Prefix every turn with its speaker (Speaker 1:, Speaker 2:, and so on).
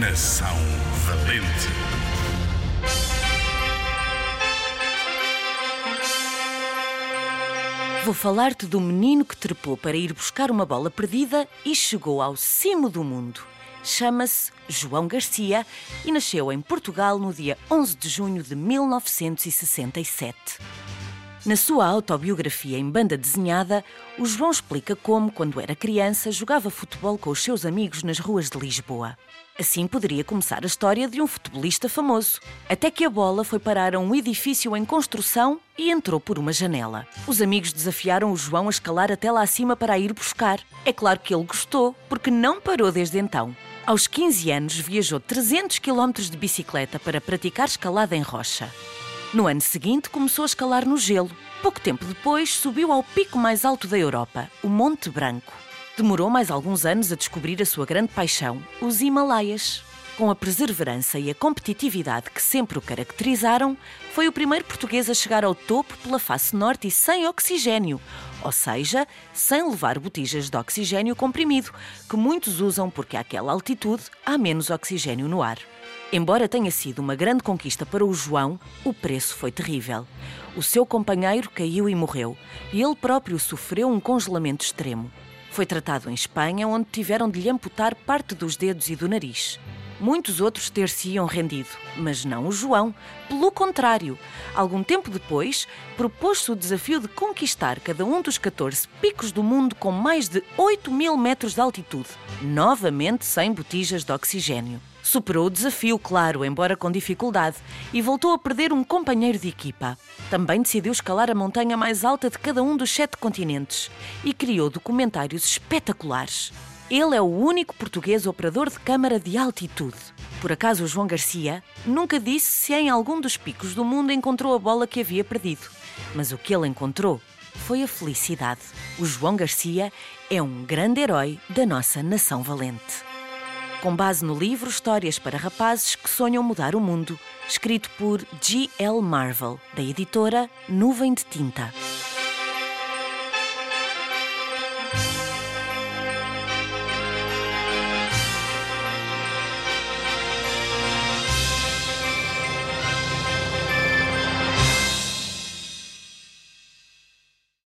Speaker 1: Nação Valente.
Speaker 2: Vou falar-te do menino que trepou para ir buscar uma bola perdida e chegou ao cimo do mundo. Chama-se João Garcia e nasceu em Portugal no dia 11 de junho de 1967. Na sua autobiografia em banda desenhada, o João explica como, quando era criança, jogava futebol com os seus amigos nas ruas de Lisboa. Assim poderia começar a história de um futebolista famoso. Até que a bola foi parar a um edifício em construção e entrou por uma janela. Os amigos desafiaram o João a escalar até lá acima para a ir buscar. É claro que ele gostou, porque não parou desde então. Aos 15 anos, viajou 300 km de bicicleta para praticar escalada em rocha. No ano seguinte, começou a escalar no gelo. Pouco tempo depois, subiu ao pico mais alto da Europa, o Monte Branco. Demorou mais alguns anos a descobrir a sua grande paixão, os Himalaias. Com a perseverança e a competitividade que sempre o caracterizaram, foi o primeiro português a chegar ao topo pela face norte e sem oxigênio, ou seja, sem levar botijas de oxigênio comprimido, que muitos usam porque àquela altitude há menos oxigênio no ar. Embora tenha sido uma grande conquista para o João, o preço foi terrível. O seu companheiro caiu e morreu, e ele próprio sofreu um congelamento extremo. Foi tratado em Espanha, onde tiveram de lhe amputar parte dos dedos e do nariz. Muitos outros ter-se-iam rendido, mas não o João. Pelo contrário, algum tempo depois, propôs-se o desafio de conquistar cada um dos 14 picos do mundo com mais de 8 mil metros de altitude, novamente sem botijas de oxigênio. Superou o desafio, claro, embora com dificuldade, e voltou a perder um companheiro de equipa. Também decidiu escalar a montanha mais alta de cada um dos sete continentes e criou documentários espetaculares. Ele é o único português operador de câmara de altitude. Por acaso, o João Garcia nunca disse se em algum dos picos do mundo encontrou a bola que havia perdido. Mas o que ele encontrou foi a felicidade. O João Garcia é um grande herói da nossa nação valente com base no livro Histórias para Rapazes que Sonham Mudar o Mundo, escrito por G. L. Marvel, da editora Nuvem de Tinta.